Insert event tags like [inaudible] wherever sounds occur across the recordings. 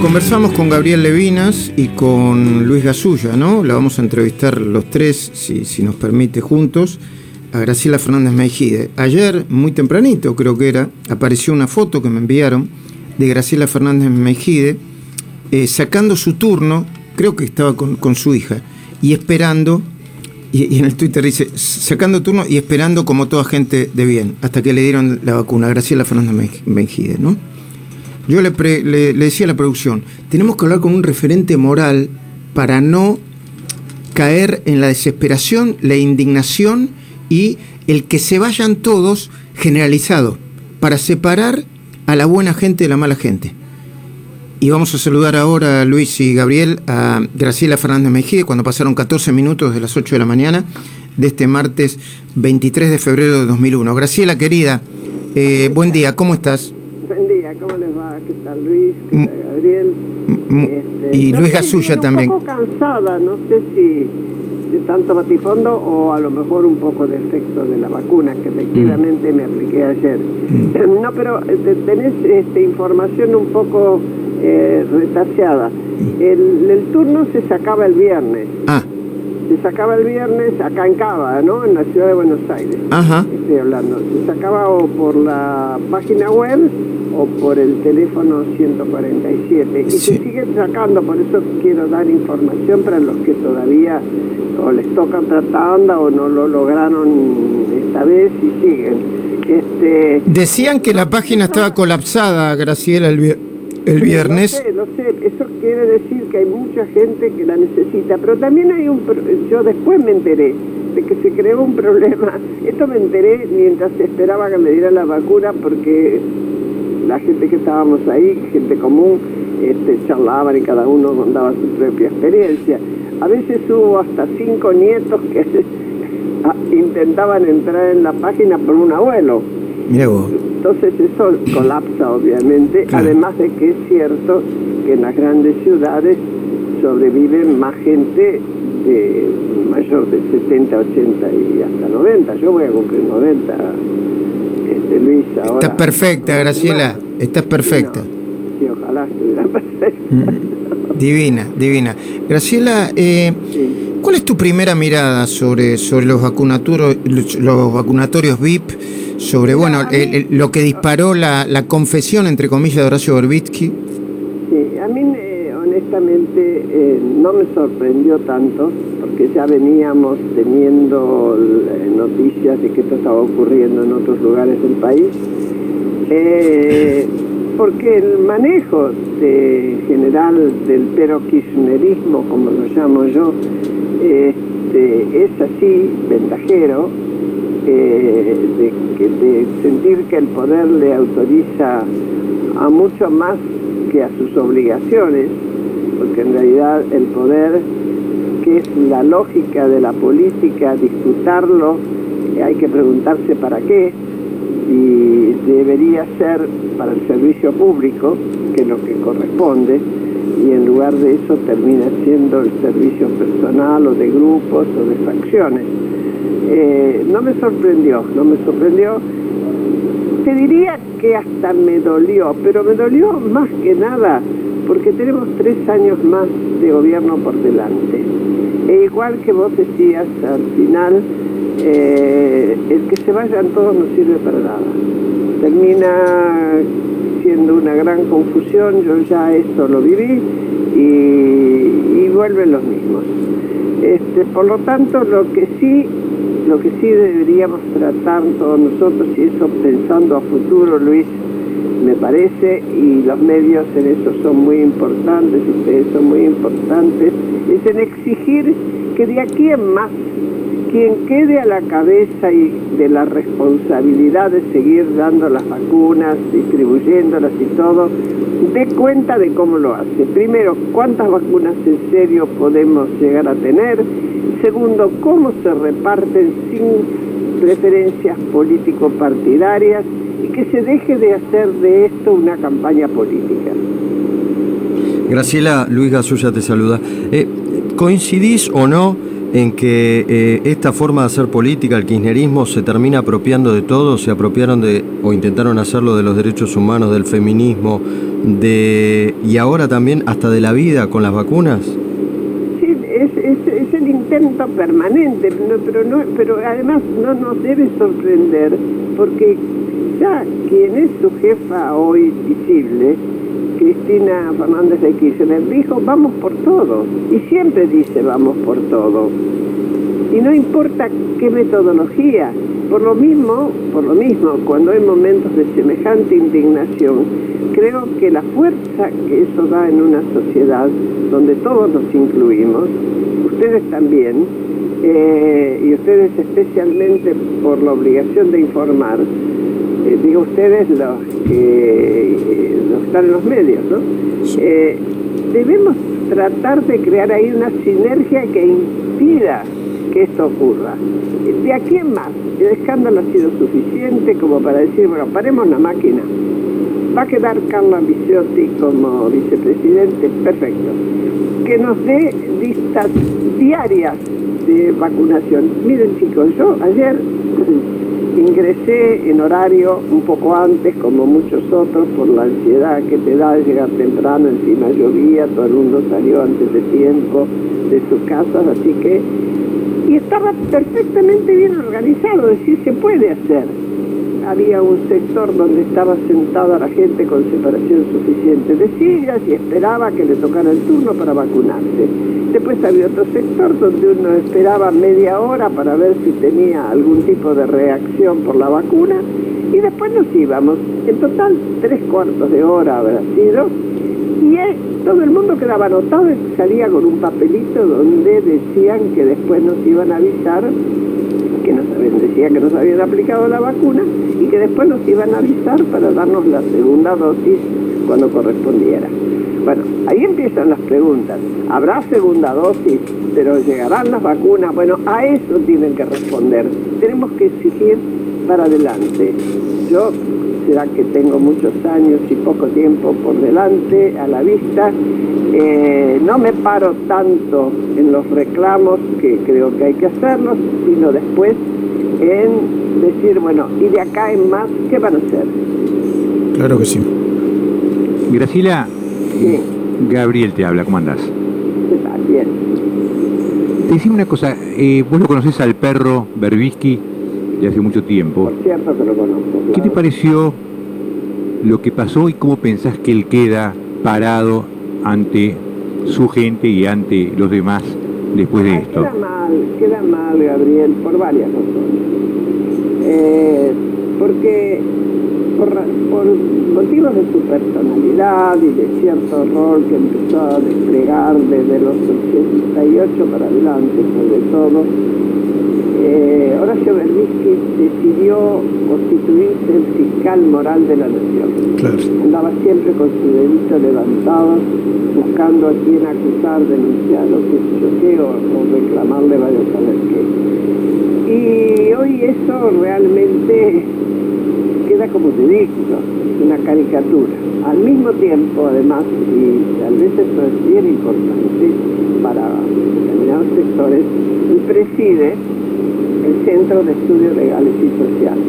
Conversamos con Gabriel Levinas y con Luis Gasulla, ¿no? La vamos a entrevistar los tres, si, si nos permite, juntos, a Graciela Fernández Mejide. Ayer, muy tempranito creo que era, apareció una foto que me enviaron de Graciela Fernández Mejide eh, sacando su turno, creo que estaba con, con su hija, y esperando, y, en el Twitter dice, sacando turno y esperando como toda gente de bien, hasta que le dieron la vacuna, Graciela Fernández Mejide, ¿no? Yo le, pre, le, decía a la producción, tenemos que hablar con un referente moral para no caer en la desesperación, la indignación y el que se vayan todos generalizado, para separar a la buena gente de la mala gente. Y vamos a saludar ahora a Luis y Gabriel, a Graciela Fernández Mejide, cuando pasaron 14 minutos de las 8 de la mañana de este martes 23 de febrero de 2001. Graciela, querida, eh, buen día, ¿cómo estás? ¿Cómo les va? ¿Qué tal Luis? ¿Qué tal Gabriel? Este, y Luis Gasulla también. Un poco cansada, no sé si de tanto batifondo o a lo mejor un poco de efecto de la vacuna que efectivamente mm. me apliqué ayer. Mm. [laughs] No, pero tenés este, información un poco eh, retaseada. El, el, turno se sacaba el viernes. Ah. Se sacaba el viernes acá en Cava, ¿no? En la ciudad de Buenos Aires. Ajá. Estoy hablando. Se sacaba o por la página web o por el teléfono 147. Y sí. se sigue sacando, por eso quiero dar información para los que todavía o les toca tratanda o no lo lograron esta vez y siguen. Este, Decían que la página estaba colapsada, Graciela, el, el viernes. No sé, no sé, eso quiere decir que hay mucha gente que la necesita, pero también hay un... Yo después me enteré de que se creó un problema. Esto me enteré mientras esperaba que me diera la vacuna porque la gente que estábamos ahí, gente común, este, charlaban y cada uno contaba su propia experiencia. A veces hubo hasta cinco nietos que [laughs] intentaban entrar en la página por un abuelo. Mira vos. Entonces eso colapsa obviamente, claro. además de que es cierto que en las grandes ciudades sobreviven más gente de mayor de 70, 80 y hasta 90. Yo voy a cumplir 90, este, Luis, ahora. Estás perfecta, Graciela, estás perfecta. Sí, ojalá estuviera perfecta. Divina, divina. Graciela, eh, sí. ¿cuál es tu primera mirada sobre, sobre los, vacunatorios, los vacunatorios VIP? Sobre, bueno, el, el, lo que disparó la, la, confesión, entre comillas, de Horacio Berbitsky. Sí, a mí eh, honestamente eh, no me sorprendió tanto, porque ya veníamos teniendo eh, noticias de que esto estaba ocurriendo en otros lugares del país. Porque el manejo general del peroquismerismo, como lo llamo yo, este, es así, ventajero, eh, de, de, sentir que el poder le autoriza a mucho más que a sus obligaciones, porque en realidad el poder, que es la lógica de la política, disfrutarlo, hay que preguntarse para qué, y debería ser para el servicio público, que es lo que corresponde, y en lugar de eso termina siendo el servicio personal o de grupos o de facciones. Eh, no me sorprendió, no me sorprendió. Te diría que hasta me dolió, pero me dolió más que nada porque tenemos tres años más de gobierno por delante. E igual que vos decías al final, eh, el que se vayan todos no sirve para nada. Termina siendo una gran confusión, yo ya esto lo viví y, vuelven los mismos. Este, por lo tanto, lo que sí lo que sí deberíamos tratar todos nosotros, y eso pensando a futuro, Luis, me parece, y los medios en eso son muy importantes, ustedes son muy importantes, es en exigir que de aquí en más, quien quede a la cabeza y de la responsabilidad de seguir dando las vacunas, distribuyéndolas y todo, dé cuenta de cómo lo hace. Primero, cuántas vacunas en serio podemos llegar a tener. Segundo, cómo se reparten sin preferencias político-partidarias y que se deje de hacer de esto una campaña política. Graciela, Luis Gasulla te saluda. Eh, ¿Coincidís o no en que eh, esta forma de hacer política, el kirchnerismo, se termina apropiando de todo? ¿Se apropiaron de, o intentaron hacerlo de los derechos humanos, del feminismo, de y ahora también hasta de la vida con las vacunas? Sí, es, es, el intento permanente, pero, no, pero además no nos debe sorprender porque ya quien es su jefa hoy visible, Cristina Fernández de Kirchner, dijo vamos por todo y siempre dice vamos por todo y no importa qué metodología. Por lo mismo, por lo mismo, cuando hay momentos de semejante indignación, creo que la fuerza que eso da en una sociedad donde todos nos incluimos, ustedes también, eh, y ustedes especialmente por la obligación de informar, eh, digo ustedes los que eh, están en los medios, ¿no? debemos tratar de crear ahí una sinergia que impida que esto ocurra. De aquí en más, el escándalo ha sido suficiente como para decir, bueno, paremos la máquina. Va a quedar Carla Viciotti como vicepresidente, perfecto. Que nos dé listas diarias de vacunación. Miren chicos, yo ayer [clears throat] ingresé en horario un poco antes, como muchos otros, por la ansiedad que te da llegar temprano, encima llovía, todo el mundo salió antes de tiempo de sus casas, así que y estaba perfectamente bien organizado, es decir, se puede hacer. Había un sector donde estaba sentada la gente con separación suficiente de sillas y esperaba que le tocara el turno para vacunarse. Después había otro sector donde uno esperaba media hora para ver si tenía algún tipo de reacción por la vacuna y después nos íbamos. En total, tres cuartos de hora habrá sido y todo el mundo quedaba anotado y salía con un papelito donde decían que después nos iban a avisar, que nos decían que nos habían aplicado la vacuna y que después nos iban a avisar para darnos la segunda dosis cuando correspondiera. Bueno, ahí empiezan las preguntas. ¿Habrá segunda dosis? ¿Pero llegarán las vacunas? Bueno, a eso tienen que responder. Tenemos que exigir para adelante. Yo será que tengo muchos años y poco tiempo por delante a la vista. Eh, no me paro tanto en los reclamos, que creo que hay que hacerlos, sino después en decir, bueno, y de acá en más, ¿qué van a hacer? Claro que sí. Graciela, Gabriel te habla, ¿cómo andás? Bien. Te decía una cosa, eh, vos lo conocés al perro Berbisky de hace mucho tiempo. Por cierto que lo conozco. ¿Qué te pareció lo que pasó y cómo pensás que él queda parado ante su gente y ante los demás después de esto? Queda mal, queda mal, Gabriel, por varias razones. Eh, porque por, por, motivos de su personalidad y de cierto rol que empezó a desplegar desde los 88 para adelante, sobre todo, eh, Horacio Berbisky decidió constituirse el fiscal moral de la nación. Andaba siempre con su dedito levantado, buscando a quien acusar, denunciar, o yo qué, o, reclamarle vaya a saber qué. Y hoy eso realmente como ridículo, una caricatura. Al mismo tiempo, además, y tal vez eso es bien importante para determinados sectores, el preside el Centro de Estudios Legales y Sociales.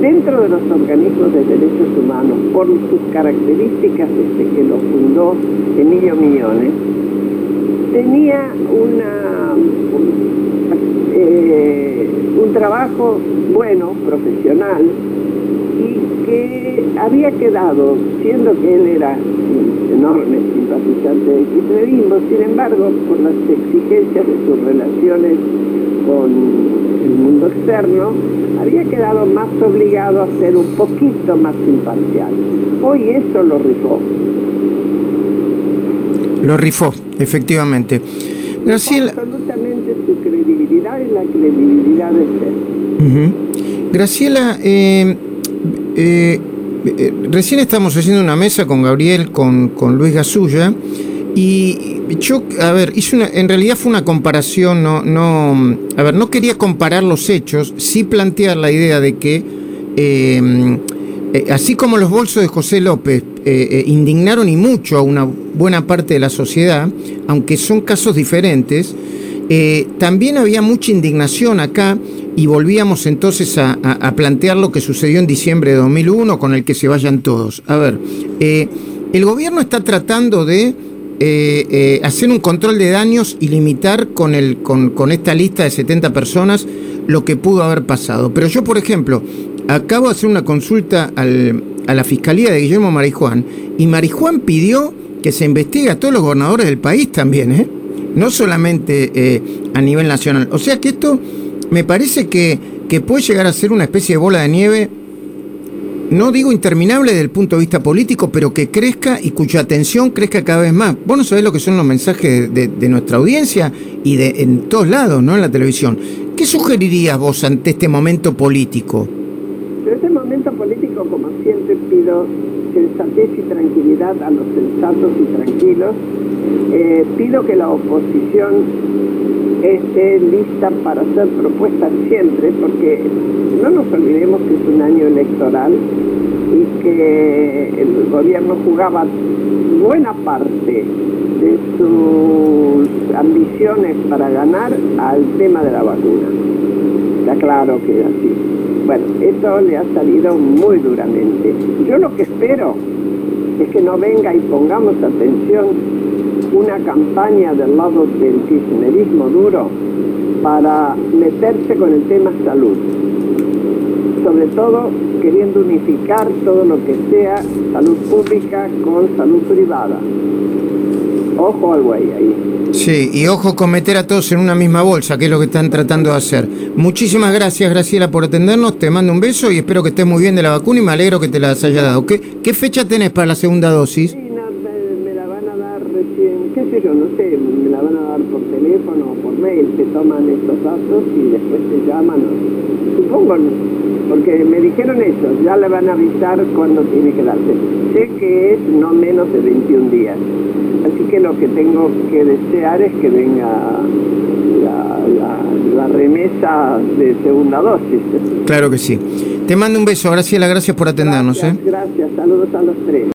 Dentro de los organismos de derechos humanos, por sus características desde que lo fundó Emilio Millones, tenía una, eh, un trabajo bueno, profesional, y que había quedado, siendo que él era enorme simpatizante del kirchnerismo, sin embargo, por las exigencias de sus relaciones con el mundo externo, había quedado más obligado a ser un poquito más imparcial. Hoy eso lo rifó. Lo rifó, efectivamente. Graciela... Absolutamente su credibilidad y la credibilidad de ser. Graciela, eh, eh, eh, recién estamos haciendo una mesa con Gabriel, con, Luis Gasulla, y yo, a ver, hice una, en realidad fue una comparación, no, no, a ver, no quería comparar los hechos, sí plantear la idea de que, eh, así como los bolsos de José López indignaron y mucho a una buena parte de la sociedad, aunque son casos diferentes, también había mucha indignación acá y volvíamos entonces a, plantear lo que sucedió en diciembre de 2001 con el que se vayan todos. A ver, el gobierno está tratando de eh, eh, hacer un control de daños y limitar con, el, con, con esta lista de 70 personas lo que pudo haber pasado. Pero yo, por ejemplo, acabo de hacer una consulta al, a la Fiscalía de Guillermo Marijuán y Marijuán pidió que se investigue a todos los gobernadores del país también, ¿eh? No solamente eh, a nivel nacional. O sea que esto me parece que, que puede llegar a ser una especie de bola de nieve no digo interminable desde el punto de vista político, pero que crezca y cuya atención crezca cada vez más. Vos no sabés lo que son los mensajes de, nuestra audiencia y de en todos lados, ¿no? En la televisión. ¿Qué sugerirías vos ante este momento político? En este momento político, como pido sensatez y tranquilidad a los sensatos y tranquilos. Eh, pido que la oposición esté lista para hacer propuestas siempre, porque no nos olvidemos que es un año electoral y que el gobierno jugaba buena parte de sus ambiciones para ganar al tema de la vacuna. Está claro que así. Bueno, eso le ha salido muy duramente. Yo lo que espero es que no venga y pongamos atención una campaña del lado del kirchnerismo duro para meterse con el tema salud. Sobre todo queriendo unificar todo lo que sea salud pública con salud privada. Ojo al güey ahí. Sí, y ojo con meter a todos en una misma bolsa, que es lo que están tratando de hacer. Muchísimas gracias, Graciela, por atendernos. Te mando un beso y espero que estés muy bien de la vacuna y me alegro que te las haya dado. ¿Qué, qué fecha tenés para la segunda dosis? qué sé yo, no sé, me la van a dar por teléfono o por mail, te toman estos datos y después te llaman, supongo, porque me dijeron eso, ya le van a avisar cuándo tiene que darse. Sé que es no menos de 21 días, que lo que tengo que desear es que venga la, remesa de segunda dosis. Claro que sí. Te mando un beso, Graciela, gracias por atendernos. Gracias, ¿eh? gracias, saludos a los tres.